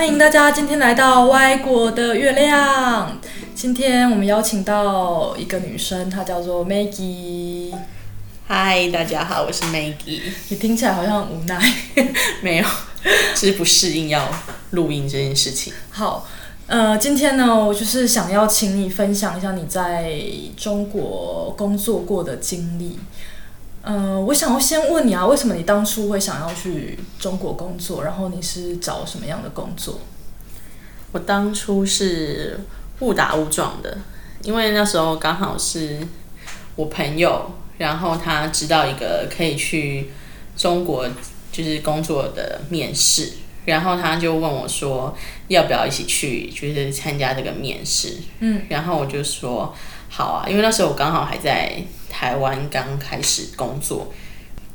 欢迎大家今天来到外国的月亮。今天我们邀请到一个女生，她叫做 Maggie。嗨，大家好，我是 Maggie。你听起来好像很无奈，没有，只是不适应要录音这件事情。好，呃，今天呢，我就是想要请你分享一下你在中国工作过的经历。呃，我想要先问你啊，为什么你当初会想要去中国工作？然后你是找什么样的工作？我当初是误打误撞的，因为那时候刚好是我朋友，然后他知道一个可以去中国就是工作的面试，然后他就问我说要不要一起去，就是参加这个面试。嗯，然后我就说好啊，因为那时候我刚好还在。台湾刚开始工作，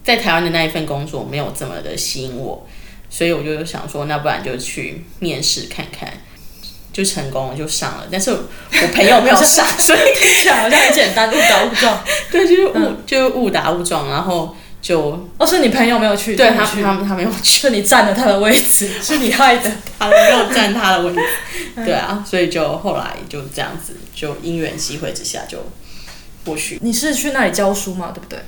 在台湾的那一份工作没有这么的吸引我，所以我就想说，那不然就去面试看看，就成功了，就上了。但是我朋友没有上，所以听起来好像很简单，误打误撞。对，就是误，就误打误撞，然后就哦，是你朋友没有去，对他，他们他没有去，是你占了他的位置，是你害的，他没有占他的位置。对啊，所以就后来就这样子，就因缘机会之下就。过去你是去那里教书吗？对不对？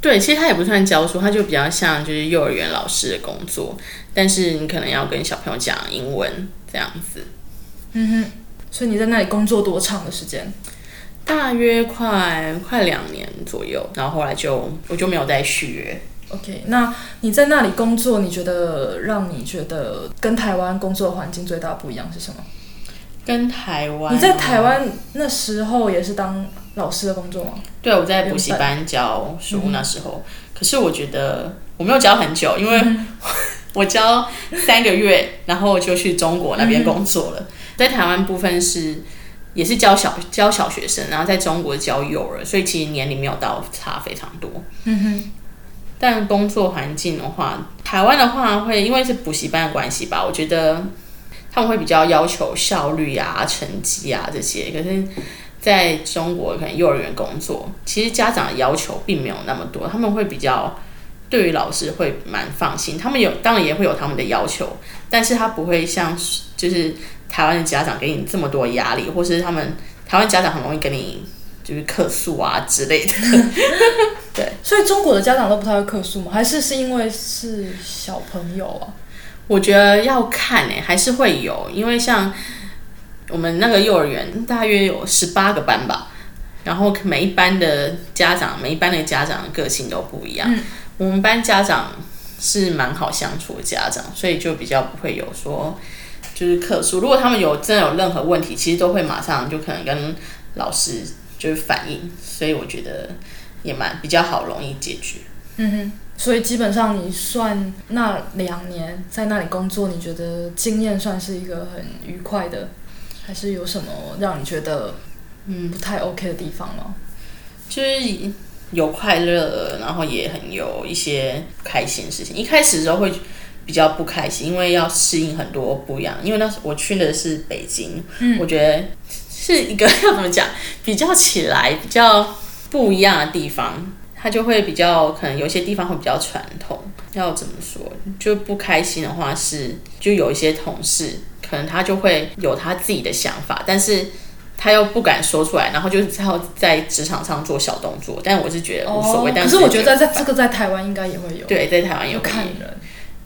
对，其实他也不算教书，他就比较像就是幼儿园老师的工作，但是你可能要跟小朋友讲英文这样子。嗯哼，所以你在那里工作多长的时间？大约快快两年左右，然后后来就我就没有再续约。OK，那你在那里工作，你觉得让你觉得跟台湾工作环境最大不一样是什么？跟台湾，你在台湾那时候也是当老师的工作吗？对，我在补习班教书那时候。可是我觉得我没有教很久，因为 我教三个月，然后就去中国那边工作了。在台湾部分是也是教小教小学生，然后在中国教幼儿，所以其实年龄没有到差非常多。嗯哼。但工作环境的话，台湾的话会因为是补习班的关系吧，我觉得。他们会比较要求效率啊、成绩啊这些，可是在中国可能幼儿园工作，其实家长的要求并没有那么多，他们会比较对于老师会蛮放心。他们有当然也会有他们的要求，但是他不会像就是台湾的家长给你这么多压力，或是他们台湾家长很容易给你就是客诉啊之类的。对，所以中国的家长都不太会客诉吗？还是是因为是小朋友啊？我觉得要看诶，还是会有，因为像我们那个幼儿园大约有十八个班吧，然后每一班的家长，每一班的家长个性都不一样。我们班家长是蛮好相处的家长，所以就比较不会有说就是客诉。如果他们有真的有任何问题，其实都会马上就可能跟老师就是反映，所以我觉得也蛮比较好，容易解决。嗯哼。所以基本上，你算那两年在那里工作，你觉得经验算是一个很愉快的，还是有什么让你觉得嗯不太 OK 的地方吗？就是有快乐，然后也很有一些开心的事情。一开始的时候会比较不开心，因为要适应很多不一样。因为那时我去的是北京，嗯，我觉得是一个要怎么讲，比较起来比较不一样的地方。他就会比较可能有些地方会比较传统，要怎么说就不开心的话是，就有一些同事可能他就会有他自己的想法，但是他又不敢说出来，然后就是要在职场上做小动作。但我是觉得无所谓，但可是我觉得在这个在台湾应该也会有，对，在台湾有看人，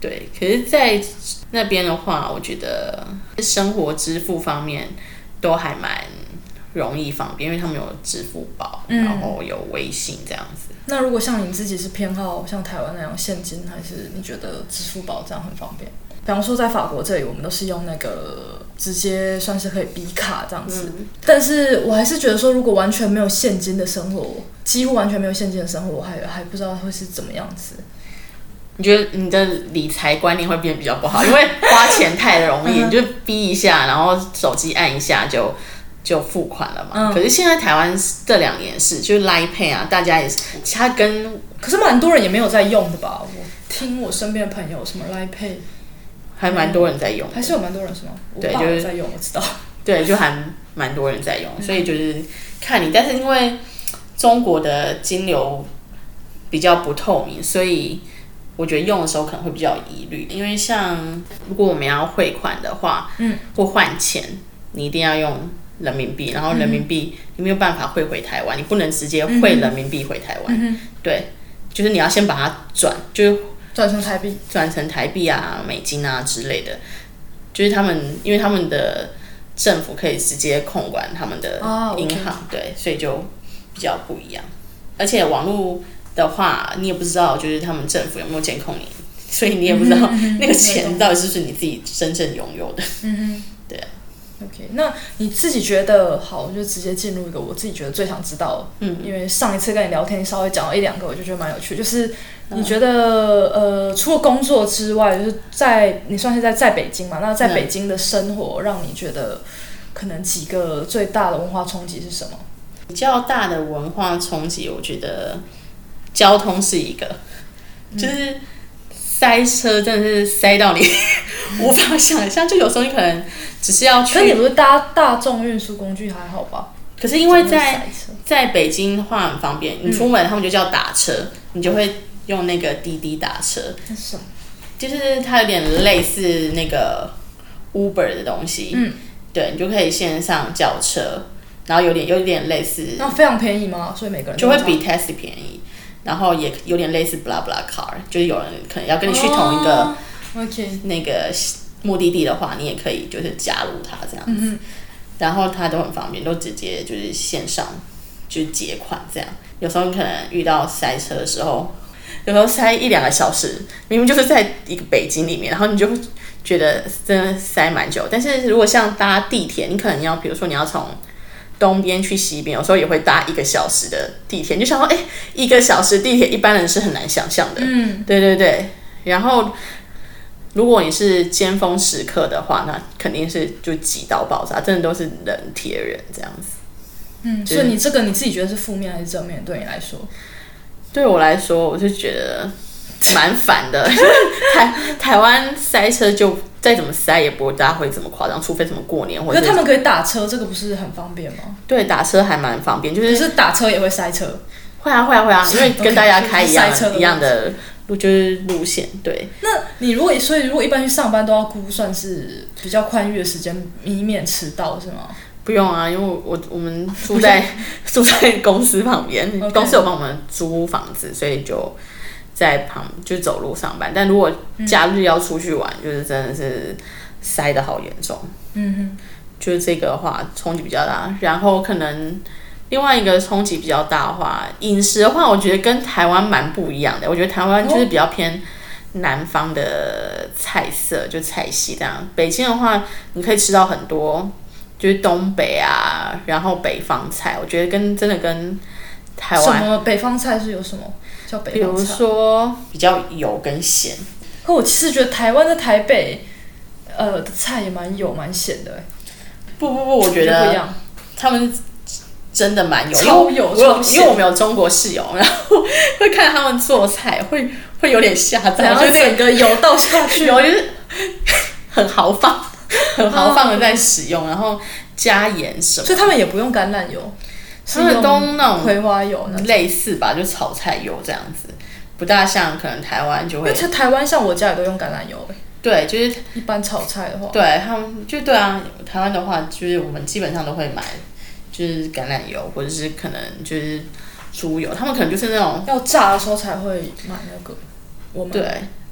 对，可是，在那边的话，我觉得生活支付方面都还蛮容易方便，因为他们有支付宝，然后有微信这样子。那如果像你自己是偏好像台湾那样现金，还是你觉得支付宝这样很方便？比方说在法国这里，我们都是用那个直接算是可以比卡这样子。但是我还是觉得说，如果完全没有现金的生活，几乎完全没有现金的生活，我还还不知道会是怎么样子。你觉得你的理财观念会变比较不好，因为花钱太容易，你就逼一下，然后手机按一下就。就付款了嘛，可是现在台湾这两年是，就是 Line Pay 啊，大家也是，他跟，可是蛮多人也没有在用的吧？我听我身边的朋友，什么 Line Pay，还蛮多人在用，还是有蛮多人是吗？对，就是在用，我知道。对，就还蛮多人在用，所以就是看你，但是因为中国的金流比较不透明，所以我觉得用的时候可能会比较疑虑，因为像如果我们要汇款的话，嗯，或换钱，你一定要用人民币，然后人民币你没有办法汇回台湾，你不能直接汇人民币回台湾，嗯对，就是你要先把它转，就是转成台币，转成台币啊、美金啊之类的，就是他们因为他们的政府可以直接控管他们的银行，对，所以就比较不一样，而且网络。的话，你也不知道，就是他们政府有没有监控你，所以你也不知道 那个钱到底是不是你自己真正拥有的。对啊。OK，那你自己觉得好，我就直接进入一个我自己觉得最想知道，嗯，因为上一次跟你聊天，你稍微讲了一两个，我就觉得蛮有趣。就是你觉得呃，除了工作之外，就是在你算是在在北京嘛？那在北京的生活，让你觉得可能几个最大的文化冲击是什么？比较大的文化冲击，我觉得。交通是一个，就是塞车，真的是塞到你 无法想象。就有时候你可能只是要去，可你不是搭大众运输工具还好吧？可是因为在在北京的话很方便，你出门他们就叫打车，你就会用那个滴滴打车。就是它有点类似那个 Uber 的东西。嗯，对你就可以线上叫车，然后有点有点类似。那非常便宜吗？所以每个人就会比 Taxi 便宜。然后也有点类似 blah blah car，就是有人可能要跟你去同一个那个目的地的话，你也可以就是加入他这样子。然后他都很方便，都直接就是线上就结款这样。有时候你可能遇到塞车的时候，有时候塞一两个小时，明明就是在一个北京里面，然后你就觉得真的塞蛮久。但是如果像搭地铁，你可能要比如说你要从东边去西边，有时候也会搭一个小时的地铁，你就想说，哎，一个小时地铁一般人是很难想象的。嗯，对对对。然后，如果你是尖峰时刻的话，那肯定是就挤到爆炸，真的都是人贴人这样子。嗯，所以你这个你自己觉得是负面还是正面？对你来说？对我来说，我就觉得蛮烦的。台台湾塞车就。再怎么塞也不会大家会怎么夸张，除非什么过年或者。那他们可以打车，这个不是很方便吗？对，打车还蛮方便，就是是打车也会塞车。会啊会啊会啊，因为跟大家开一样一样的路就是路线。对。那你如果所以如果一般去上班都要估算是比较宽裕的时间，以免迟到是吗？不用啊，因为我我们住在 住在公司旁边，公司有帮我们租房子，所以就。在旁就走路上班，但如果假日要出去玩，就是真的是塞的好严重。嗯哼，就是这个话冲击比较大。然后可能另外一个冲击比较大的话，饮食的话，我觉得跟台湾蛮不一样的。我觉得台湾就是比较偏南方的菜色，就菜系这样。北京的话，你可以吃到很多，就是东北啊，然后北方菜。我觉得跟真的跟台湾什么北方菜是有什么？比如说比较油跟咸，可我其实觉得台湾在台北，呃，的菜也蛮油蛮咸的。不不不，我觉得不一样？他们真的蛮油，超油，因为我们有中国室友，然后 会看他们做菜，会会有点吓到，然后整个油倒下 去，油就是 很豪放，很豪放的在使用，然后加盐什么，所以他们也不用橄榄油。他们都那种葵花油，类似吧，就炒菜油这样子，不大像可能台湾就会。因台湾像我家也都用橄榄油。对，就是一般炒菜的话。对他们就对啊，台湾的话就是我们基本上都会买，就是橄榄油或者是可能就是猪油，他们可能就是那种要炸的时候才会买那个。我们对，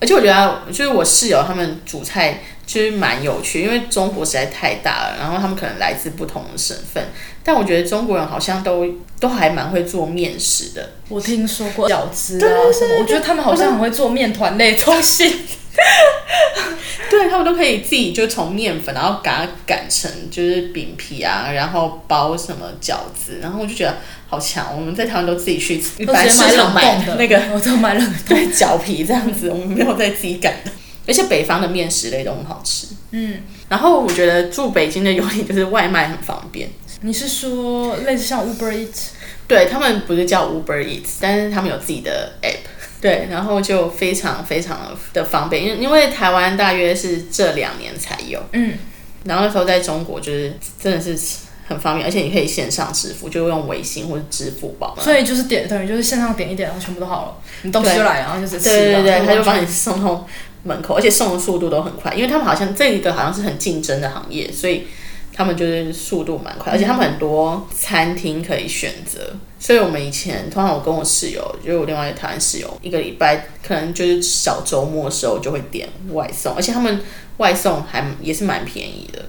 而且我觉得就是我室友他们煮菜其实蛮有趣，因为中国实在太大了，然后他们可能来自不同的省份。但我觉得中国人好像都都还蛮会做面食的。我听说过饺子啊什么，我觉得他们好像很会做面团类东西。对他们都可以自己就从面粉，然后把它擀成就是饼皮啊，然后包什么饺子，然后我就觉得好强。我们在台湾都自己去，一般市场买的那个，我都买冷对 饺皮这样子，我们没有在自己擀的。而且北方的面食类都很好吃。嗯，然后我觉得住北京的优点就是外卖很方便。你是说类似像 Uber Eats？对他们不是叫 Uber Eats，但是他们有自己的 app。对，然后就非常非常的方便，因因为台湾大约是这两年才有。嗯。然后那时候在中国就是真的是很方便，而且你可以线上支付，就用微信或者支付宝嘛。所以就是点等于就是线上点一点，然后全部都好了，你东西就来，然后就直接吃对对对，他就帮你送到门口，而且送的速度都很快，因为他们好像这一个好像是很竞争的行业，所以他们就是速度蛮快，而且他们很多餐厅可以选择。所以我们以前通常我跟我室友，就是我另外一个台湾室友，一个礼拜可能就是小周末的时候就会点外送，而且他们外送还也是蛮便宜的。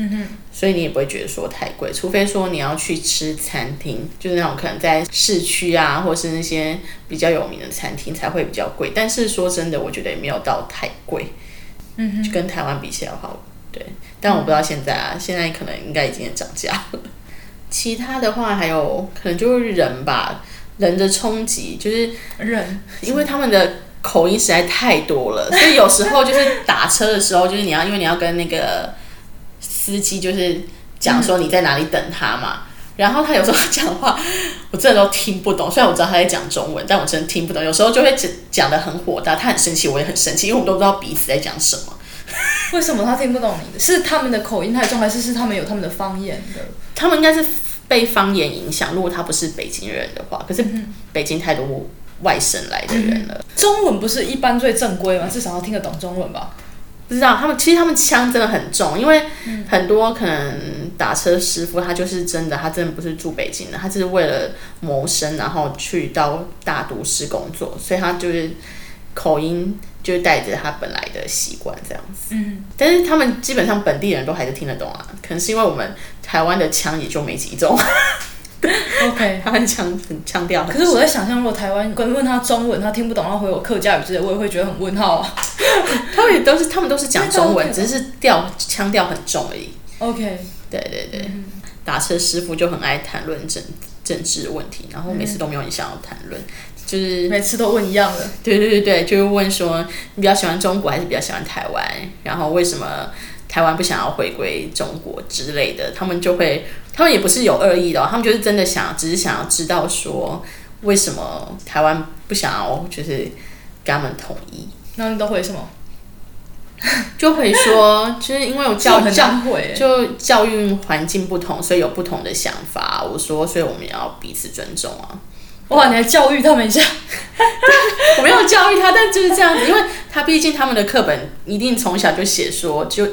嗯哼，所以你也不会觉得说太贵，除非说你要去吃餐厅，就是那种可能在市区啊，或是那些比较有名的餐厅才会比较贵。但是说真的，我觉得也没有到太贵。嗯哼，就跟台湾比起来的话，对。但我不知道现在啊，现在可能应该已经涨价了。其他的话还有可能就是人吧，人的冲击就是人，因为他们的口音实在太多了，所以有时候就是打车的时候，就是你要因为你要跟那个司机就是讲说你在哪里等他嘛，然后他有时候讲话我真的都听不懂，虽然我知道他在讲中文，但我真的听不懂。有时候就会讲讲的很火大，他很生气，我也很生气，因为我们都不知道彼此在讲什么。为什么他听不懂你的？是他们的口音太重，还是是他们有他们的方言的？他们应该是被方言影响，如果他不是北京人的话，可是北京太多外省来的人了。中文不是一般最正规吗？至少要听得懂中文吧？不知道他们其实他们腔真的很重，因为很多可能打车师傅他就是真的，他真的不是住北京的，他就是为了谋生，然后去到大都市工作，所以他就是口音就带着他本来的习惯这样子。嗯，但是他们基本上本地人都还是听得懂啊，可能是因为我们台湾的腔也就没几种。OK，他很强，很腔调。可是我在想象，如果台湾跟问他中文，他听不懂，然后回我客家语之类，我也会觉得很问号啊。他们也都是，他们都是讲中文，只是调腔调很重而已。OK，对对对，打车师傅就很爱谈论政政治问题，然后每次都没有你想要谈论，就是每次都问一样的。对对对对，就是问说你比较喜欢中国还是比较喜欢台湾，然后为什么台湾不想要回归中国之类的，他们就会，他们也不是有恶意的、哦，他们就是真的想，只是想要知道说为什么台湾不想要就是跟他们统一，那你都会什么？就会说就是因为有教很 教。就教育环境不同，所以有不同的想法。我说，所以我们也要彼此尊重啊。哇，你还教育他们一下？我没有教育他，但就是这样子，因为他毕竟他们的课本一定从小就写说，就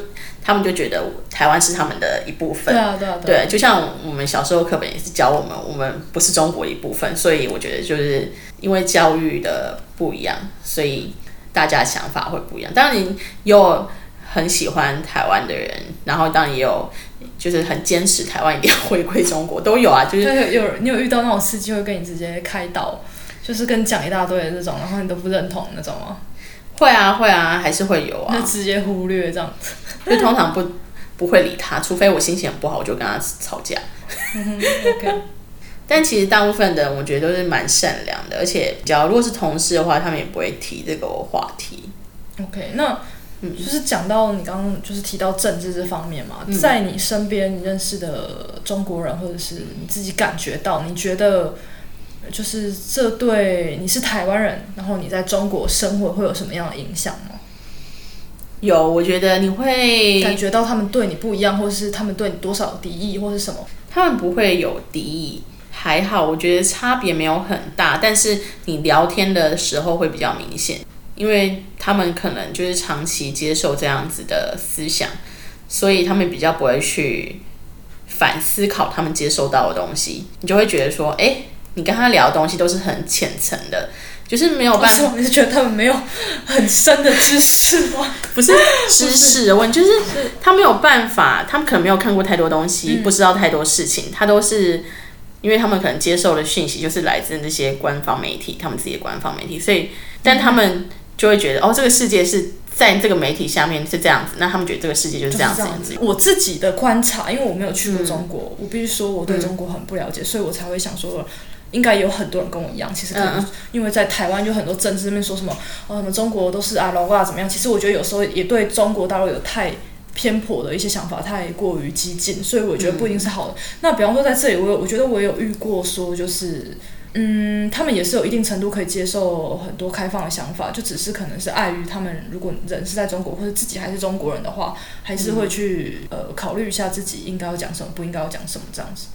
他们就觉得台湾是他们的一部分。对啊，对啊，对，就像我们小时候课本也是教我们，我们不是中国的一部分，所以我觉得就是因为教育的不一样，所以大家想法会不一样。当然，你有很喜欢台湾的人，然后当然也有就是很坚持台湾一定要回归中国，都有啊。就是 有你有遇到那种司机会跟你直接开导，就是跟你讲一大堆的这种，然后你都不认同那种吗？会啊会啊，还是会有啊就。直接忽略这样子。就通常不不会理他，除非我心情很不好，我就跟他吵架。嗯 OK，但其实大部分的人我觉得都是蛮善良的，而且比较如果是同事的话，他们也不会提这个话题。OK，那就是讲到你刚刚就是提到政治这方面嘛，在你身边你认识的中国人，或者是你自己感觉到，你觉得就是这对你是台湾人，然后你在中国生活会有什么样的影响吗？有，我觉得你会感觉到他们对你不一样，或者是他们对你多少敌意，或是什么？他们不会有敌意，还好，我觉得差别没有很大，但是你聊天的时候会比较明显，因为他们可能就是长期接受这样子的思想，所以他们比较不会去反思考他们接收到的东西，你就会觉得说，哎、你跟他聊的东西都是很浅层的，就是没有办法？你是觉得他们没有很深的知识吗？不是知识的问题，就是他没有办法，他们可能没有看过太多东西，不知道太多事情，他都是因为他们可能接受的讯息就是来自那些官方媒体，他们自己的官方媒体，所以但他们就会觉得哦，这个世界是在这个媒体下面是这样子，那他们觉得这个世界就是这样子。就是这样子。我自己的观察，因为我没有去过中国，我必须说我对中国很不了解，所以我才会想说。应该有很多人跟我一样，其实可能因为在台湾有很多政治那边说什么，哦，什么中国都是啊，老啊怎么样？其实我觉得有时候也对中国大陆有太偏颇的一些想法，太过于激进，所以我觉得不一定是好的。那比方说在这里，我有我觉得我有遇过说，就是嗯，他们也是有一定程度可以接受很多开放的想法，就只是可能是碍于他们如果人是在中国或者自己还是中国人的话，还是会去呃考虑一下自己应该要讲什么，不应该要讲什么这样子。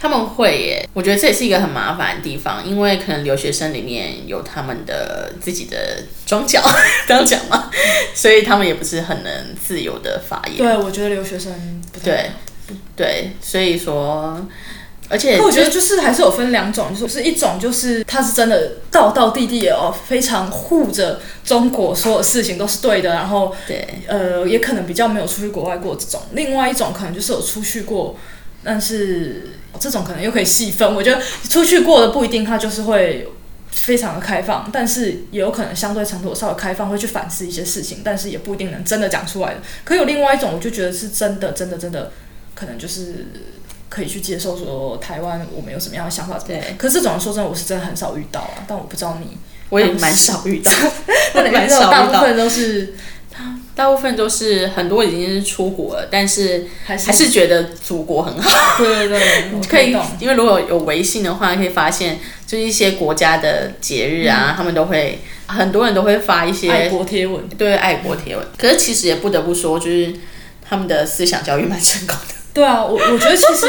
他们会耶，我觉得这也是一个很麻烦的地方，因为可能留学生里面有他们的自己的装脚，这样讲嘛，所以他们也不是很能自由的发言。对，我觉得留学生不太对对，所以说，而且我觉得就是还是有分两种，就是一种就是他是真的道道地地哦，非常护着中国所有事情都是对的，然后对呃也可能比较没有出去国外过这种。另外一种可能就是有出去过，但是这种可能又可以细分。我觉得出去过的不一定他就是会非常的开放，但是也有可能相对程度稍微开放，会去反思一些事情，但是也不一定能真的讲出来的。可有另外一种，我就觉得是真的，真的，真的可能就是。可以去接受说台湾我们有什么样的想法，对。可是这种说真的，我是真的很少遇到啊。但我不知道你，我也蛮少遇到，那你蛮少遇到大部分都是大部分都是很多已经是出国了，但是还是觉得祖国很好。对对对，我可以懂。，因为如果有微信的话，可以发现就是一些国家的节日啊，他们都会很多人都会发一些爱国贴文，对爱国贴文。可是其实也不得不说，就是他们的思想教育蛮成功的。对啊，我我觉得其实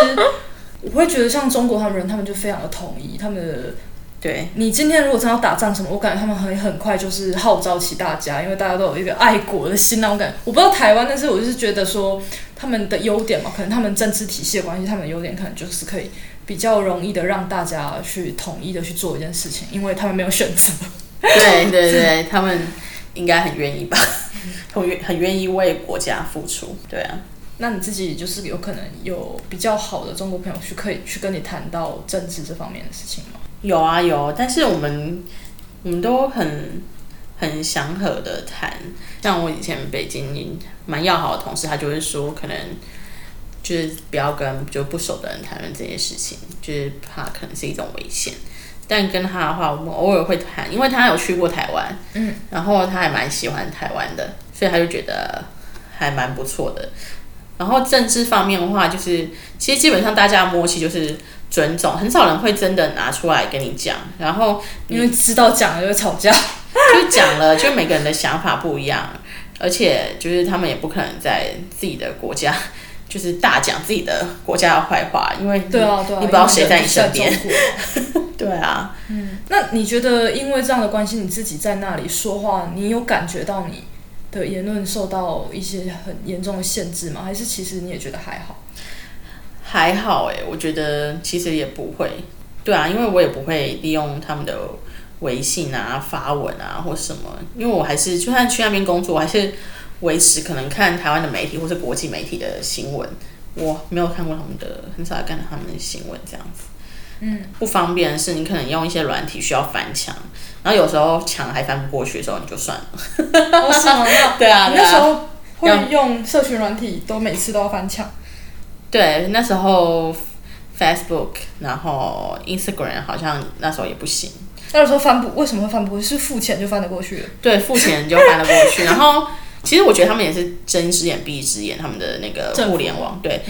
我会觉得像中国他们人，他们就非常的统一，他们的对你今天如果真的要打仗什么，我感觉他们很很快就是号召起大家，因为大家都有一个爱国的心那种感觉。我不知道台湾，但是我就是觉得说他们的优点嘛，可能他们政治体系的关系，他们的优点可能就是可以比较容易的让大家去统一的去做一件事情，因为他们没有选择。对对对，他们应该很愿意吧，很愿很愿意为国家付出。对啊，那你自己就是有可能有比较好的中国朋友去可以去跟你谈到政治这方面的事情吗？有啊有，但是我们我们都很很祥和的谈。像我以前北京蛮要好的同事，他就会说，可能就是不要跟就不熟的人谈论这些事情，就是怕可能是一种危险。但跟他的话，我们偶尔会谈，因为他有去过台湾，嗯，然后他还蛮喜欢台湾的，所以他就觉得还蛮不错的。然后政治方面的话，就是其实基本上大家的默契就是尊重，很少人会真的拿出来跟你讲。然后因为知道讲了就会吵架。就讲了，就每个人的想法不一样，而且就是他们也不可能在自己的国家就是大讲自己的国家的坏话，因为你对啊，对啊，你不知道谁在你身边。对啊，嗯，那你觉得因为这样的关系，你自己在那里说话，你有感觉到你的言论受到一些很严重的限制吗？还是其实你也觉得还好？还好哎，我觉得其实也不会。对啊，因为我也不会利用他们的微信啊、发文啊或什么，因为我还是就算去那边工作，我还是维持可能看台湾的媒体或是国际媒体的新闻。我没有看过他们的，很少看他们的新闻这样子。嗯，不方便的是，你可能用一些软体需要翻墙，然后有时候墙还翻不过去的时候，你就算了。对啊那时候会用社群软体，都每次都要翻墙。对，那时候 Facebook，然后 Instagram 好像那时候也不行。那时候翻不，为什么会翻不过去？是付钱就翻得过去了？对，付钱就翻得过去。然后其实我觉得他们也是睁一只眼闭一只眼，他们的那个互联网，对，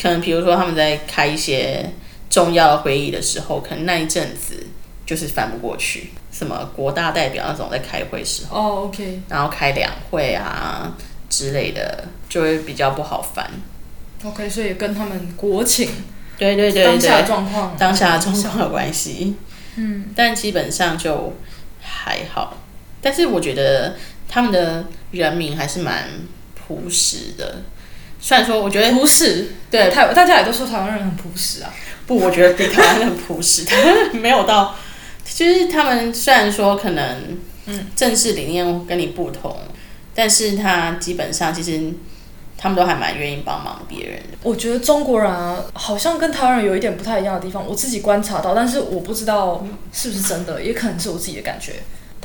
可能比如说他们在开一些重要的会议的时候，可能那一阵子就是翻不过去。什么国大代表那种在开会时候，哦，OK，然后开两会啊之类的，就会比较不好翻。OK，所以跟他们国情对对对当下的，状况，当下的状况有关系。嗯，但基本上就还好。但是我觉得他们的人民还是蛮朴实的。虽然说，我觉得朴实，对台大家也都说台湾人很朴实啊。不，我觉得比台湾人朴实，台湾人没有到，就是他们虽然说可能嗯政治理念跟你不同，但是他基本上其实他们都还蛮愿意帮忙别人的。我觉得中国人啊，好像跟台湾人有一点不太一样的地方，我自己观察到，但是我不知道是不是真的，也可能是我自己的感觉。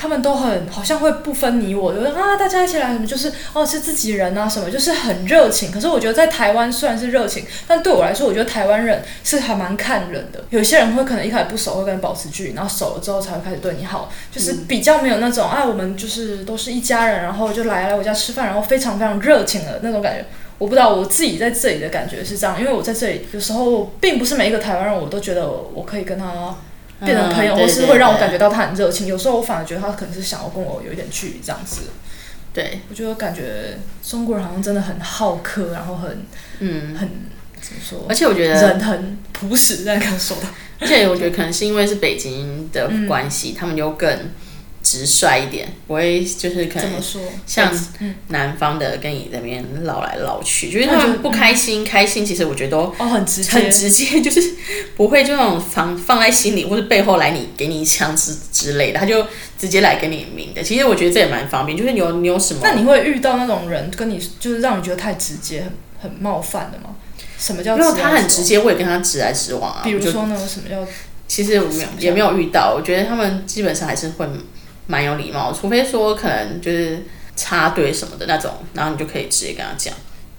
他们都很好像会不分你我，就是啊，大家一起来什么，就是哦是自己人啊什么，就是很热情。可是我觉得在台湾虽然是热情，但对我来说，我觉得台湾人是还蛮看人的。有些人会可能一开始不熟，会跟你保持距离，然后熟了之后才会开始对你好，就是比较没有那种啊，我们就是都是一家人，然后就来来我家吃饭，然后非常非常热情的那种感觉。我不知道我自己在这里的感觉是这样，因为我在这里有时候并不是每一个台湾人我都觉得我可以跟他变成朋友，嗯或是会让我感觉到他很热情。有时候我反而觉得他可能是想要跟我有一点距离这样子。对，我就感觉中国人好像真的很好客，然后很嗯，很怎么说而，且我觉得人很朴实，这样跟我说的。而且我觉得可能是因为是北京的嗯关系，他们又更直率一点，不会就是可能怎么说？像嗯南方的跟你那边唠来唠去，就是他们不开心、开心，其实我觉得都哦，很直接，很直接，就是不会就那种放放在心里，或者背后来你给你一枪之之类的，他就直接来给你明的。其实我觉得这也蛮方便，就是你有你有什么，那你会遇到那种人跟你就是让你觉得太直接、很很冒犯的吗？什么叫如果他？很直接，我也跟他直来直往啊。比如说呢，什么叫其实我没有也没有遇到，我觉得他们基本上还是会蛮有礼貌，除非说可能就是插队什么的那种，然后你就可以直接跟他讲。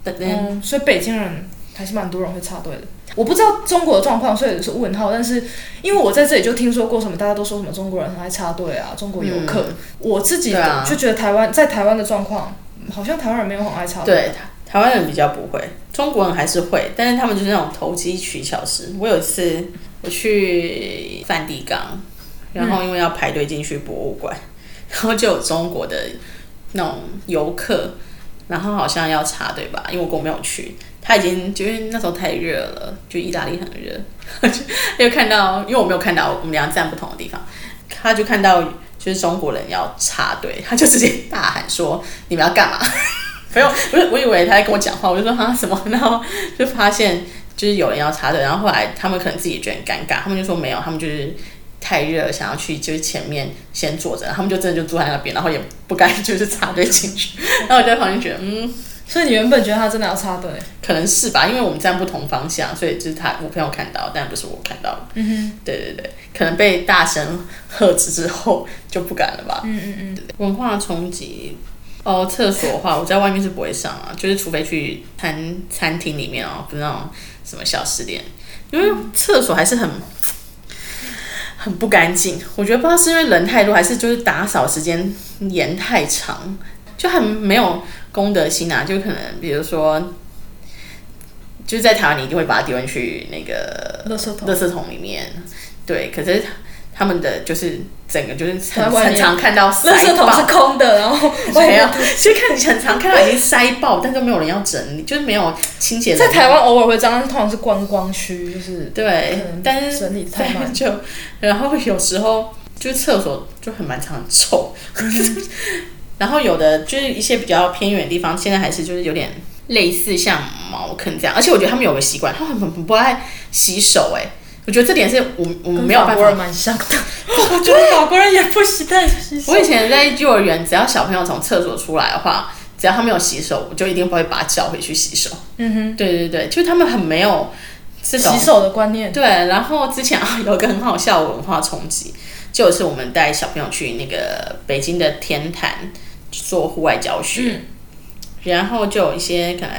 嗯，所以北京人还是蛮多人会插队的。我不知道中国的状况，所以是问号。但是因为我在这里就听说过什么，大家都说什么中国人很爱插队啊，中国游客。我自己啊就觉得台湾在台湾的状况，好像台湾人没有很爱插队。对台台湾人比较不会，中国人还是会，但是他们就是那种投机取巧式。我有一次我去梵蒂冈，然后因为要排队进去博物馆，然后就有中国的那种游客，然后好像要插队吧，因为我跟我没有去，他已经就是那时候太热了，就意大利很热，就看到，因为我没有看到，我们俩站不同的地方，他就看到就是中国人要插队，他就直接大喊说：“你们要干嘛？”没有，不是，我以为他在跟我讲话，我就说哈？什么，然后就发现就是有人要插队，然后后来他们可能自己觉得很尴尬，他们就说没有，他们就是太热，想要去就是前面先坐着，他们就真的就坐在那边，然后也不敢 就是插队进去，然后我就在旁边觉得嗯。所以你原本觉得他真的要插队，可能是吧，因为我们站不同方向，所以就是他我朋友看到，但不是我看到的。嗯哼，对对对，可能被大声喝止之后就不敢了吧。嗯嗯嗯，文化冲击哦，厕所的话，我在外面是不会上啊，就是除非去餐餐厅里面哦，不是那种什么小吃店，因为厕所还是很很不干净。我觉得不知道是因为人太多，还是就是打扫时间延太长，就很没有公德心啊。就可能比如说，就是在台湾你一定会把它丢进去那个垃圾桶垃圾桶里面，对，可是他们的就是整个就是很很常看到塞垃圾桶爆。是空的，然后 没有，所以看很常看到已经塞爆，但都没有人要整理，就是没有清洁。在台湾偶尔会这样，但是通常是观光区，就是对但是整理太慢就然后有时候就是厕所就很蛮常臭，然后有的就是一些比较偏远的地方，现在还是就是有点类似像茅坑这样，而且我觉得他们有个习惯，他们很很不爱洗手、哎，我觉得这点是我我们没有办法法国人蛮像的。我觉得 法国人也不洗太洗手我以前在幼儿园，只要小朋友从厕所出来的话，只要他没有洗手，我就一定不会把他叫回去洗手。嗯哼，对对对，就是他们很没有这种洗手的观念。对。然后之前啊有个很好笑的文化冲击，就是我们带小朋友去那个北京的天坛做户外教学，嗯然后就有一些可能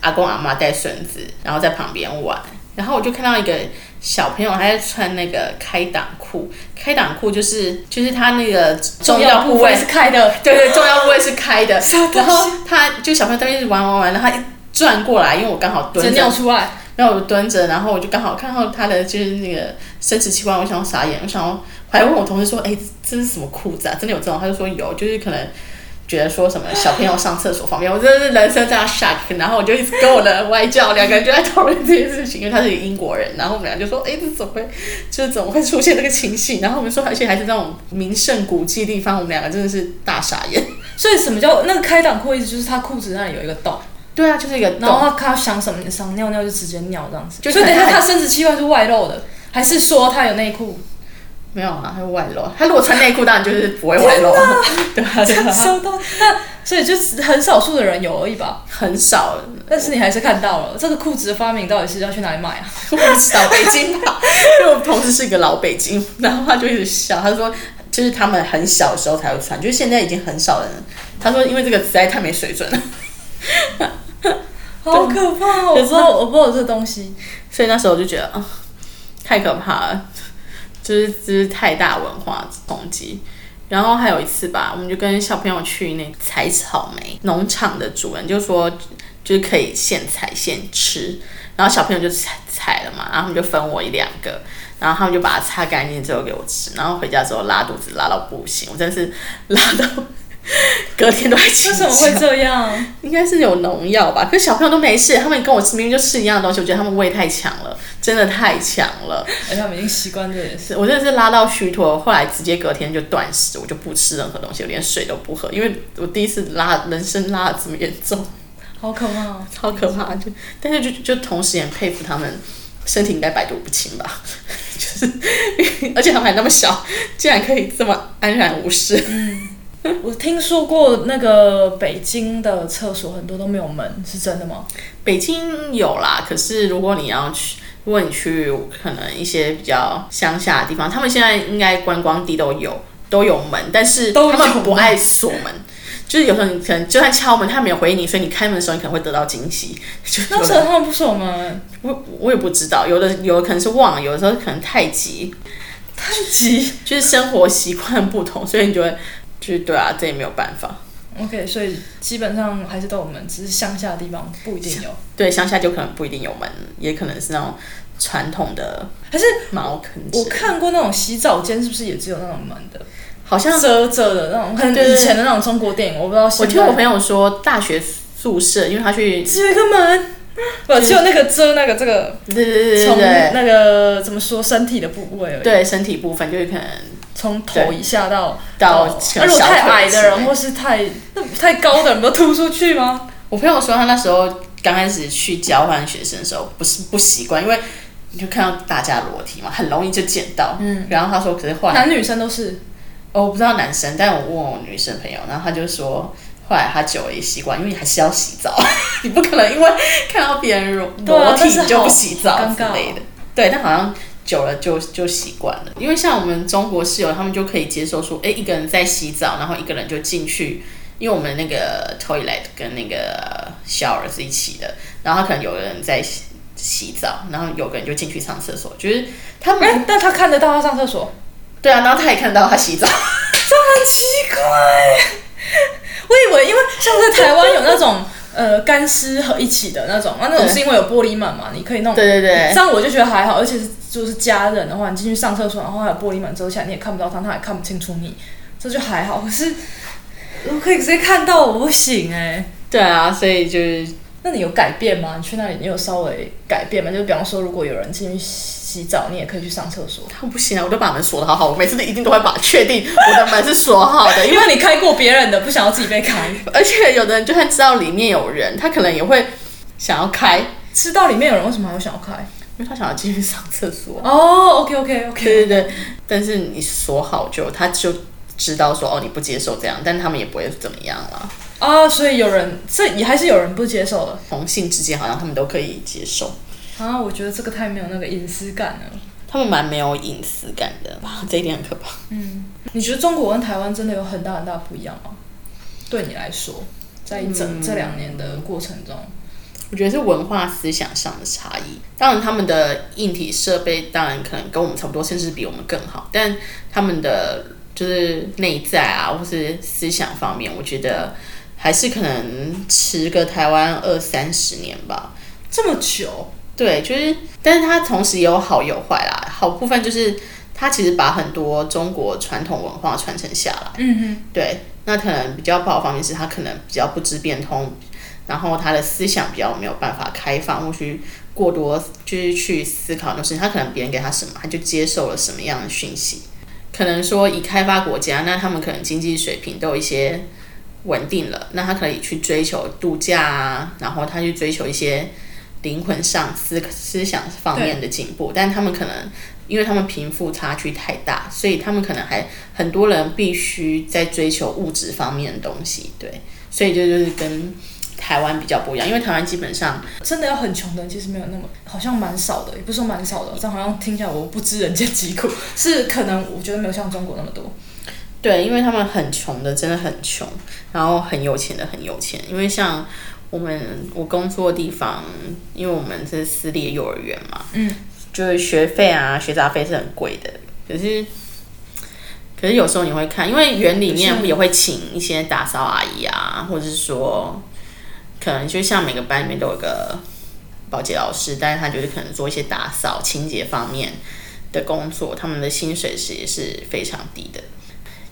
阿公阿妈带孙子，然后在旁边玩，然后我就看到一个小朋友他在穿那个开裆裤，开裆裤就是就是他那个重要部位是开的，对对，重要部位是开的 然后他就小朋友在那边玩玩玩，然后他一转过来，因为我刚好蹲着，尿出来。然后我蹲着，然后我就刚好看到他的就是那个生殖器官，我想要傻眼，我想要，我还问我同事说，哎，这是什么裤子啊？真的有这种？他就说有，就是可能。觉得说什么小朋友上厕所方便，我真的是人生这样 shock，然后我就一直跟我的外教两个人就在讨论这件事情，因为他是英国人，然后我们俩就说，哎，这怎么会，就是怎么会出现这个情形？然后我们说，而且还是那种名胜古迹地方，我们两个真的是大傻眼。所以什么叫那个开裆裤？意思就是他裤子那里有一个洞，对啊，就是一个洞。然后他他想什么想尿尿就直接尿这样子。就所以等一下他生殖器官是外露的，还是说他有内裤？没有啊，他会外露。他如果穿内裤，当然就是不会外露。对啊，对啊，收到。那所以就是很少数的人有而已吧。很少。但是你还是看到了这个裤子的发明到底是要去哪里买啊？我不知道北京吧，因为我同事是一个老北京，然后他就一直笑，他说就是他们很小的时候才会穿，就是现在已经很少人。他说因为这个实在太没水准了，好可怕哦！有时候我不知道有这个东西。所以那时候我就觉得啊、太可怕了，就是太大文化冲击。然后还有一次吧，我们就跟小朋友去那采草莓农场的主人就说，就是可以现采现吃，然后小朋友就采采了嘛，然后他们就分我一两个，然后他们就把它擦干净之后给我吃，然后回家之后拉肚子拉到不行，我真是拉到 隔天都还请为什么会这样？应该是有农药吧？可是小朋友都没事，他们跟我吃明明就吃一样的东西，我觉得他们胃太强了，真的太强了。而且他们已经习惯这件事。是我真的是拉到虚脱，后来直接隔天就断食，我就不吃任何东西，我连水都不喝，因为我第一次拉人生拉的这么严重，好可怕哦！超可怕。就但是就就同时也很佩服他们，身体应该百毒不侵吧，就是 而且他们还那么小，竟然可以这么安然无事。我听说过那个北京的厕所很多都没有门，是真的吗？北京有啦，可是如果你要去，如果你去可能一些比较乡下的地方，他们现在应该观光地都有都有门，但是他们不爱锁门。就是有时候你可能就算敲门，他没有回应你，所以你开门的时候你可能会得到惊喜。就那有的时候他们不锁门，我我也不知道，有的有的可能是忘了，有的时候可能太急，太急。就是生活习惯不同，所以你就会就是对啊，这也没有办法。OK，所以基本上还是都有门，只是乡下的地方不一定有。对，乡下就可能不一定有门，也可能是那种传统的还是茅坑我。看过那种洗澡间，是不是也只有那种门的，好像遮着的那种，很以前的那种中国电影，我不知道我。听我朋友说，大学宿舍，因为他去，只有一个门，不，只有那个遮那个这个对对对对从那个怎么说身体的部位而已，对，身体部分就是可能从头以下到到那如果太矮的人或是太那太高的人，都突出去吗？我朋友说他那时候刚开始去交换学生的时候，不是不习惯，因为你就看到大家裸体嘛，很容易就见到。嗯，然后他说，可是后来男女生都是哦，我不知道男生，但我问我女生朋友，然后他就说，后来他久了也习惯，因为你还是要洗澡，你不可能因为看到别人裸裸体就不洗澡之类的。对，但好像久了就就习惯了，因为像我们中国室友，他们就可以接受说，哎，一个人在洗澡，然后一个人就进去。因为我们那个 toilet 跟那个 shower 是一起的，然后他可能有个人在洗洗澡，然后有个人就进去上厕所，就是他们、哎、但他看得到他上厕所，对啊，然后他也看到他洗澡，这很奇怪。我以为，因为像在台湾有那种呃干湿和一起的那种，啊，那种是因为有玻璃门嘛，你可以弄。对对对这样我就觉得还好，而且是就是家人的话，你进去上厕所，然后还有玻璃门遮起来，你也看不到他，他也看不清楚你，这就还好。可是我可以直接看到，我不行哎、对啊，所以就是那你有改变吗？你去那里，你有稍微改变吗？就比方说，如果有人进去洗澡，你也可以去上厕所，他 不行啊，我都把门锁的好好，我每次都一定都会把确定我的门是锁好的，因为你开过别人的，不想要自己被开。而且有的人就算知道里面有人，他可能也会想要开，知道里面有人，为什么还会想要开？因为他想要继续上厕所。哦，OK OK OK，对对对，但是你锁好就他就知道说哦你不接受这样，但他们也不会怎么样啦。啊，所以有人这也还是有人不接受的同性之间好像他们都可以接受，啊。我觉得这个太没有那个隐私感了。他们蛮没有隐私感的吧，这一点很可怕。嗯你觉得中国跟台湾真的有很大很大不一样吗？对你来说，在一整、这两年的过程中，我觉得是文化思想上的差异。当然，他们的硬体设备当然可能跟我们差不多，甚至比我们更好，但他们的就是内在啊，或是思想方面，我觉得还是可能迟个台湾二三十年吧。这么久，对，就是，但是它同时也有好有坏啦。好部分就是它其实把很多中国传统文化传承下来。嗯哼，对，那可能比较不好方面是他可能比较不知变通，然后他的思想比较没有办法开放，或许过多就是去思考的事情，他可能别人给他什么，他就接受了什么样的讯息。可能说以开发国家，那他们可能经济水平都有一些稳定了，那他可以去追求度假啊，然后他去追求一些灵魂上思思想方面的进步，但他们可能因为他们贫富差距太大，所以他们可能还很多人必须在追求物质方面的东西，对，所以这就是跟台湾比较不一样，因为台湾基本上真的要很穷的人其实没有那么，好像蛮少的，也不是说蛮少的，这样好像听起来我不知人间疾苦，是可能我觉得没有像中国那么多。对，因为他们很穷的真的很穷，然后很有钱的很有钱，因为像我们我工作的地方，因为我们是私立的幼儿园嘛，嗯，就是学费啊、学杂费是很贵的，可是。可是有时候你会看，因为园里面也会请一些打扫阿姨啊，或者是说，可能就像每个班里面都有个保洁老师，但是他就是可能做一些打扫、清洁方面的工作，他们的薪水是也是非常低的。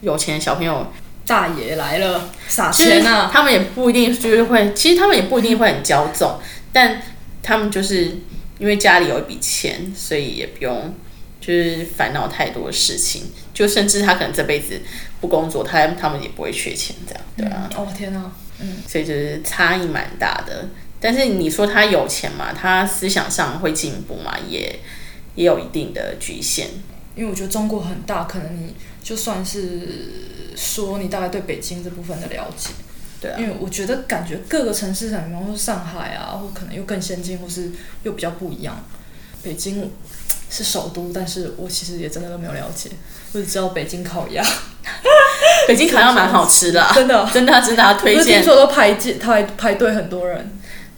有钱的小朋友大爷来了，撒钱啊！他们也不一定就是会，其实他们也不一定会很骄纵，但他们就是因为家里有一笔钱，所以也不用就是烦恼太多事情。就甚至他可能这辈子不工作，他他们也不会缺钱，这样对啊。哦天哪，嗯，所以就是差异蛮大的。但是你说他有钱嘛，他思想上会进步嘛，也也有一定的局限。因为我觉得中国很大，可能你就算是说你大概对北京这部分的了解，对啊，因为我觉得感觉各个城市，比方说上海啊，或可能又更先进，或是又比较不一样。北京是首都，但是我其实也真的都没有了解，我只知道北京烤鸭，北京烤鸭蛮好吃的 啊、真的真的啊真的啊推荐。说都排进排排队很多人，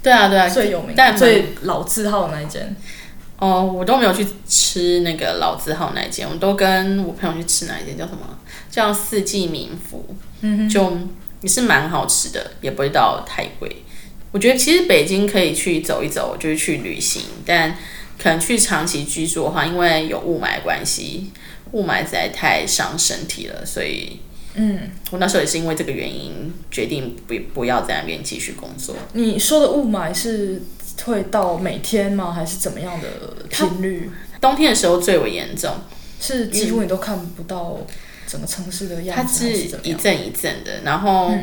对啊对啊，最有名但最老字号的那一间。哦，我都没有去吃那个老字号那一间，我都跟我朋友去吃那一间，叫什么？叫四季民福，嗯就也是蛮好吃的，也不会到太贵。我觉得其实北京可以去走一走，就是去旅行，但可能去长期居住的话，因为有雾霾关系，雾霾实在太伤身体了，所以嗯，我那时候也是因为这个原因决定不不要在那边继续工作。你说的雾霾是会到每天吗？还是怎么样的频率？冬天的时候最为严重，是几乎你都看不到整个城市的它样子，还是是怎么样？一阵一阵的，然后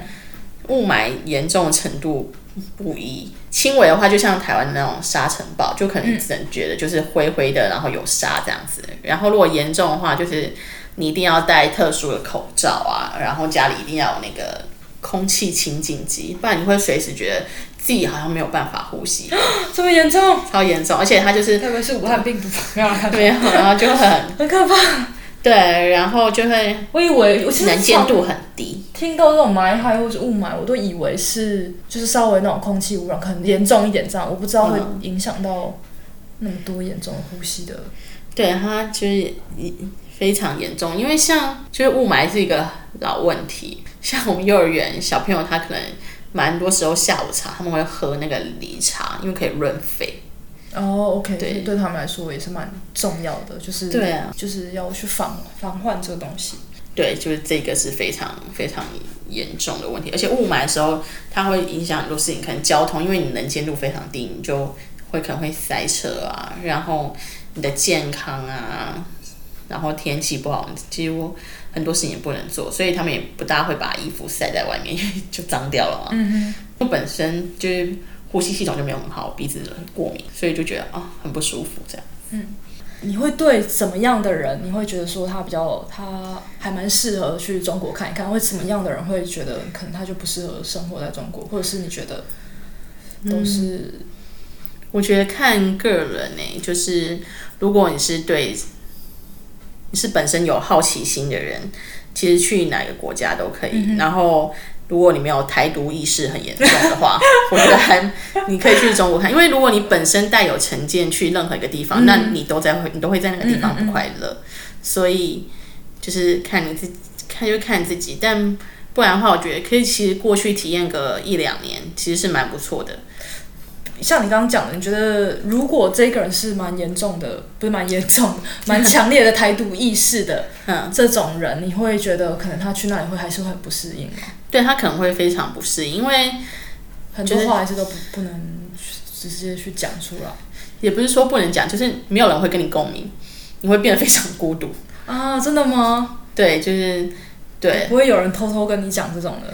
雾霾严重程度不一。轻微的话，就像台湾那种沙尘暴，就可能你只能觉得就是灰灰的，然后有沙这样子。然后如果严重的话，就是你一定要戴特殊的口罩啊，然后家里一定要有那个空气清净机，不然你会随时觉得自己好像没有办法呼吸，这么严重？超严重。而且它就是 特别是武汉病毒？没有然后就很很可怕。对，然后就会我以为我其实能见度很低。听到这种霾害或是雾霾，我都以为是就是稍微那种空气污染，可能严重一点这样，我不知道会嗯影响到那么多严重的呼吸的。对，它就是非常严重，因为像就是雾霾是一个老问题，像我们幼儿园小朋友，他可能蛮多时候下午茶他们会喝那个梨茶，因为可以润肺。哦，OK，对对，他们来说也是蛮重要的，就是对啊，就是要去防防患这个东西。对，就是这个是非常非常严重的问题，而且雾霾的时候，它会影响很多事情，可能交通，因为你能见度非常低，你就会可能会塞车啊，然后你的健康啊，然后天气不好，几乎很多事情也不能做，所以他们也不大会把衣服晒在外面，因为就脏掉了嘛。嗯我本身就是呼吸系统就没有很好，鼻子很过敏，所以就觉得啊、很不舒服这样。嗯你会对什么样的人，你会觉得说他比较他还蛮适合去中国看一看，会什么样的人会觉得可能他就不适合生活在中国，或者是你觉得都是我觉得看个人呢、就是如果你是对你是本身有好奇心的人，其实去哪个国家都可以。然后，如果你没有台独意识很严重的话，我觉得还你可以去中国看，因为如果你本身带有成见去任何一个地方，那你都在会你都会在那个地方不快乐。所以就是看你自己看就看自己，但不然的话，我觉得可以其实过去体验个一两年，其实是蛮不错的。像你刚刚讲的，你觉得如果这个人是蛮严重的，不是蛮严重，蛮强烈的台独意识的嗯，这种人，你会觉得可能他去那里会还是会很不适应吗？对他可能会非常不适应，因为很多话还是都不不能直接去讲出来也不是说不能讲，就是没有人会跟你共鸣，你会变得非常孤独。啊？真的吗？对，就是对，不会有人偷偷跟你讲这种的，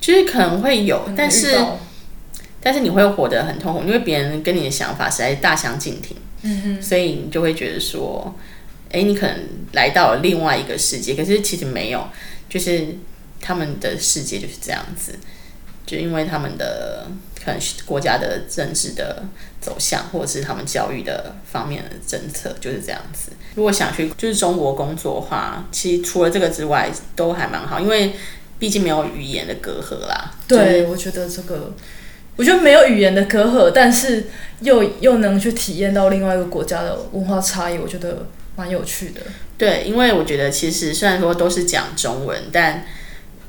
就是可能会有，但是到但是你会活得很痛苦，因为别人跟你的想法实在是大相径庭，嗯哼，所以你就会觉得说，哎，你可能来到了另外一个世界，可是其实没有，就是他们的世界就是这样子，就因为他们的可能是国家的政治的走向，或者是他们教育的方面的政策就是这样子。如果想去就是中国工作的话，其实除了这个之外都还蛮好，因为毕竟没有语言的隔阂啦。对，我觉得这个，我觉得没有语言的隔阂，但是又又能去体验到另外一个国家的文化差异，我觉得蛮有趣的。对，因为我觉得其实虽然说都是讲中文，但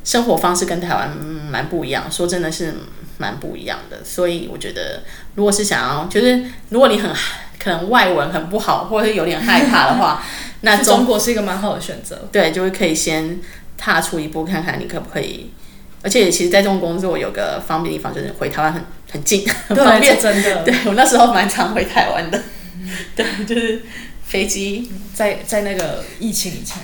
生活方式跟台湾嗯蛮不一样。说真的是蛮不一样的，所以我觉得如果是想要，就是如果你很可能外文很不好，或者是有点害怕的话，那去中国是一个蛮好的选择。对，就是可以先踏出一步，看看你可不可以。而且其实在这种工作有个方便地方，就是回台湾很很近，很方便。真的，对我那时候蛮常回台湾的。对，就是飞机在在那个疫情以前，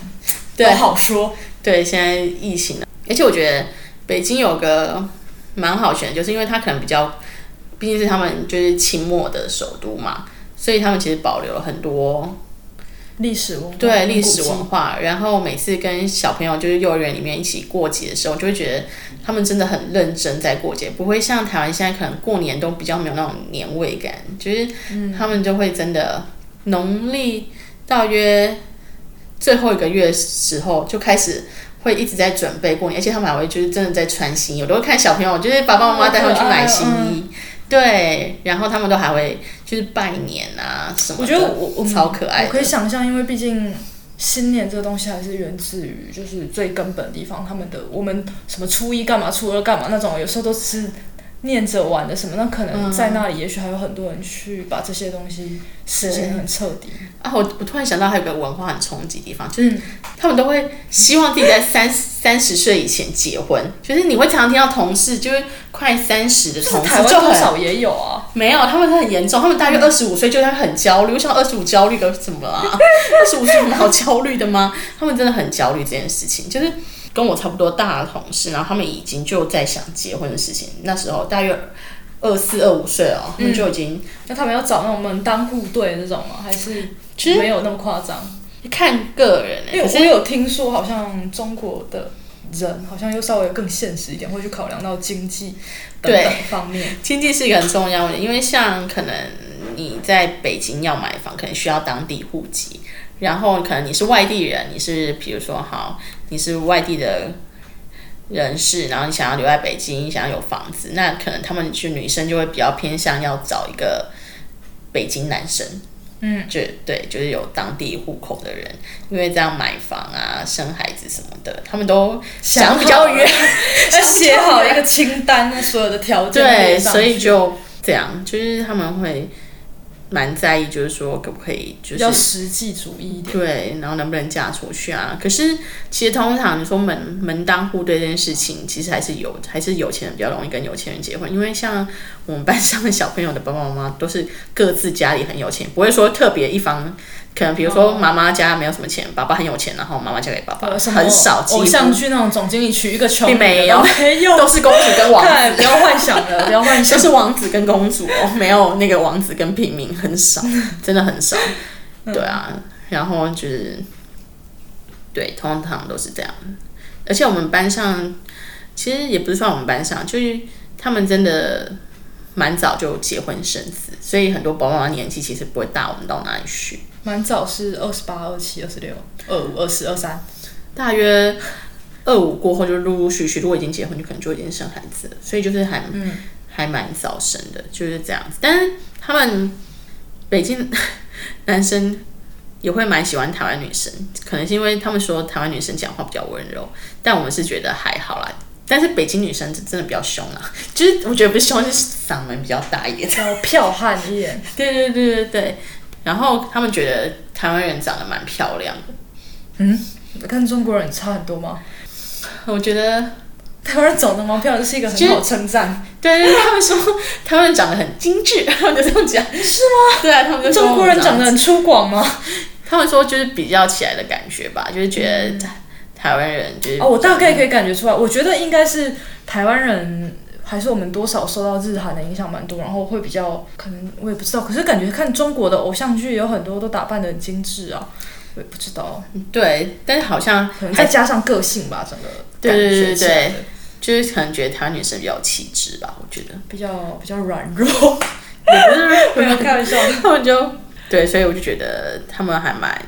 对，好说。对，现在疫情了，而且我觉得北京有个蛮好选，就是因为它可能比较，毕竟是他们就是清末的首都嘛，所以他们其实保留了很多。历史文化对历史文化，然后每次跟小朋友就是幼儿园里面一起过节的时候，就会觉得他们真的很认真在过节，不会像台湾现在可能过年都比较没有那种年味感，就是他们就会真的农历大约最后一个月时候就开始会一直在准备过年，而且他们还会就是真的在穿新衣，我都会看小朋友就是爸爸妈妈带他们去买新衣。对，然后他们都还会就是拜年啊什么的，我觉得我我超可爱。我可以想象，因为毕竟信念这个东西还是源自于就是最根本的地方，他们的我们什么初一干嘛，初二干嘛那种，有时候都是。念着玩的什么？那可能在那里，也许还有很多人去把这些东西实现很彻底啊！我我突然想到，还有个文化很冲击的地方，就是他们都会希望自己在三三十岁以前结婚。就是你会常常听到同事，就是快三十的同事，台湾多少也有啊？没有，他们很严重，他们大约二十五岁就会很焦虑。我想二十五焦虑个什么啊？二十五岁很好焦虑的吗？他们真的很焦虑这件事情，就是。跟我差不多大的同事，然后他们已经就在想结婚的事情。那时候大约二四二五岁哦，他们就已经。那他们要找那种门当户对那种吗？还是其实没有那么夸张？看个人。因为我有听说，好像中国的人好像又稍微更现实一点，会去考量到经济等等方面。经济是一个很重要的，因为像可能你在北京要买房，可能需要当地户籍。然后可能你是外地人，你是比如说好，你是外地的人士，然后你想要留在北京，想要有房子，那可能他们去女生就会比较偏向要找一个北京男生，嗯，就对，就是有当地户口的人，因为这样买房啊、生孩子什么的，他们都想比较远，要写好 一个清单，那所有的条件，对，所以就这样，就是他们会。蛮在意，就是说可不可以，就是要实际主义一点。对，然后能不能嫁出去啊？可是其实通常你说门门当户对这件事情，其实还是有，还是有钱人比较容易跟有钱人结婚。因为像我们班上的小朋友的爸爸妈妈都是各自家里很有钱，不会说特别一方。可能比如说妈妈家没有什么钱，爸爸很有钱，然后妈妈嫁给爸爸，是很少。偶像剧那种总经理娶一个穷，没有，没有，都是公主跟王子。不要幻想了，不要幻想，都是王子跟公主哦，没有那个王子跟平民，很少，真的很少。对啊，然后就是，对，通常都是这样。而且我们班上，其实也不是算我们班上，就是他们真的蛮早就结婚生子，所以很多宝宝的年纪其实不会大我们到哪里去。蛮早是二十八、二七、二十六、二五、二十二三，大约二五过后就陆陆续续，如果已经结婚，就可能就已经生孩子了，所以就是还还蛮早生的，就是这样子。但是他们北京男生也会蛮喜欢台湾女生，可能是因为他们说台湾女生讲话比较温柔，但我们是觉得还好啦。但是北京女生真的比较凶啊，就是我觉得不是凶，是嗓门比较大一点，较剽悍一点。对对对对对。然后他们觉得台湾人长得蛮漂亮的，嗯，跟中国人差很多吗？我觉得台湾人长得蛮漂亮，是一个很好称赞。对，他们说台湾人长得很精致，他们就这样讲。是吗？对啊，他们就中国人长得很粗犷吗？他们说就是比较起来的感觉吧，就是觉得台湾人就是哦，我大概可以感觉出来，我觉得应该是台湾人。还是我们多少受到日韩的影响蛮多，然后会比较可能我也不知道，可是感觉看中国的偶像剧有很多都打扮的很精致啊，我也不知道。对，但是好像可能再加上个性吧，整个对对对对，就是可能觉得台湾女生比较气质吧，我觉得比较比较软弱，也不是没有开玩笑，他们就对，所以我就觉得他们还蛮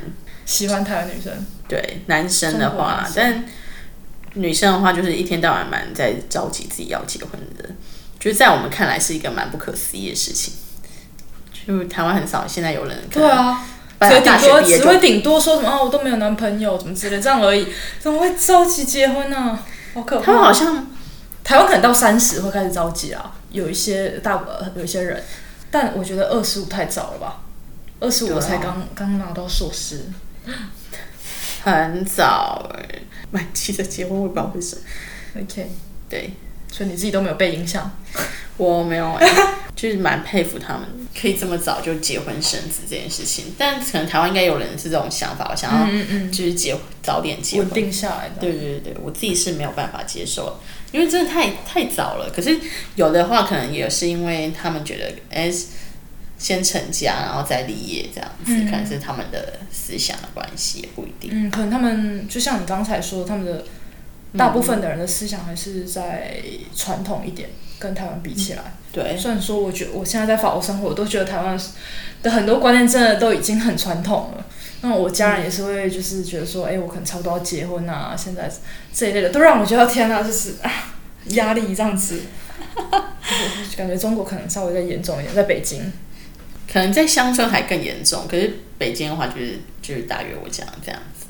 喜欢台湾女生。对，男生的话，但。女生的话，就是一天到晚蛮在着急自己要结婚的，就是在我们看来是一个蛮不可思议的事情。就台湾很少现在有人对啊，只顶多只会顶多说什么哦，我都没有男朋友，怎么之类这样而已，怎么会着急结婚呢？好可怕！他们好像台湾可能到三十会开始着急啊，有一些大有一些人，但我觉得二十五太早了吧？二十五对啊才刚刚拿到硕士，很早哎，蛮急着结婚，我也不知道为什么。OK，对所以你自己都没有被影响。我没有哎、就是蛮佩服他们可以这么早就结婚生子这件事情。但可能台湾应该有人是这种想法，我想要嗯嗯就是结早点结婚稳婚。定下来的。对对对，我自己是没有办法接受，因为真的太太早了。可是有的话，可能也是因为他们觉得，哎、先成家然后再立业这样子，嗯可能是他们的思想的关系，也不一定。嗯，可能他们就像你刚才说，他们的大部分的人的思想还是在传统一点，跟台湾比起来。对，虽然说，我觉得我现在在法国生活，我都觉得台湾的很多观念真的都已经很传统了。那我家人也是会，就是觉得说，哎、我可能差不多要结婚啊，现在这一类的，都让我觉得天 啊，就是啊压力这样子。就是感觉中国可能稍微再严重一点，在北京。可能在乡村还更严重，可是北京的话就是就是大约我讲这样子。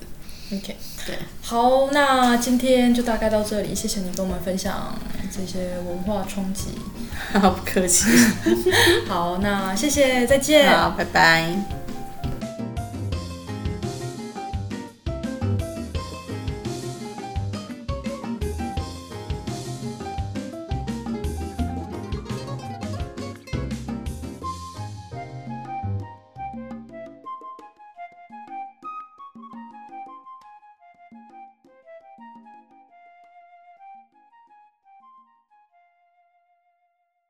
OK，对，好，那今天就大概到这里，谢谢你跟我们分享这些文化冲击。不客气，好，那谢谢，再见。好，拜拜。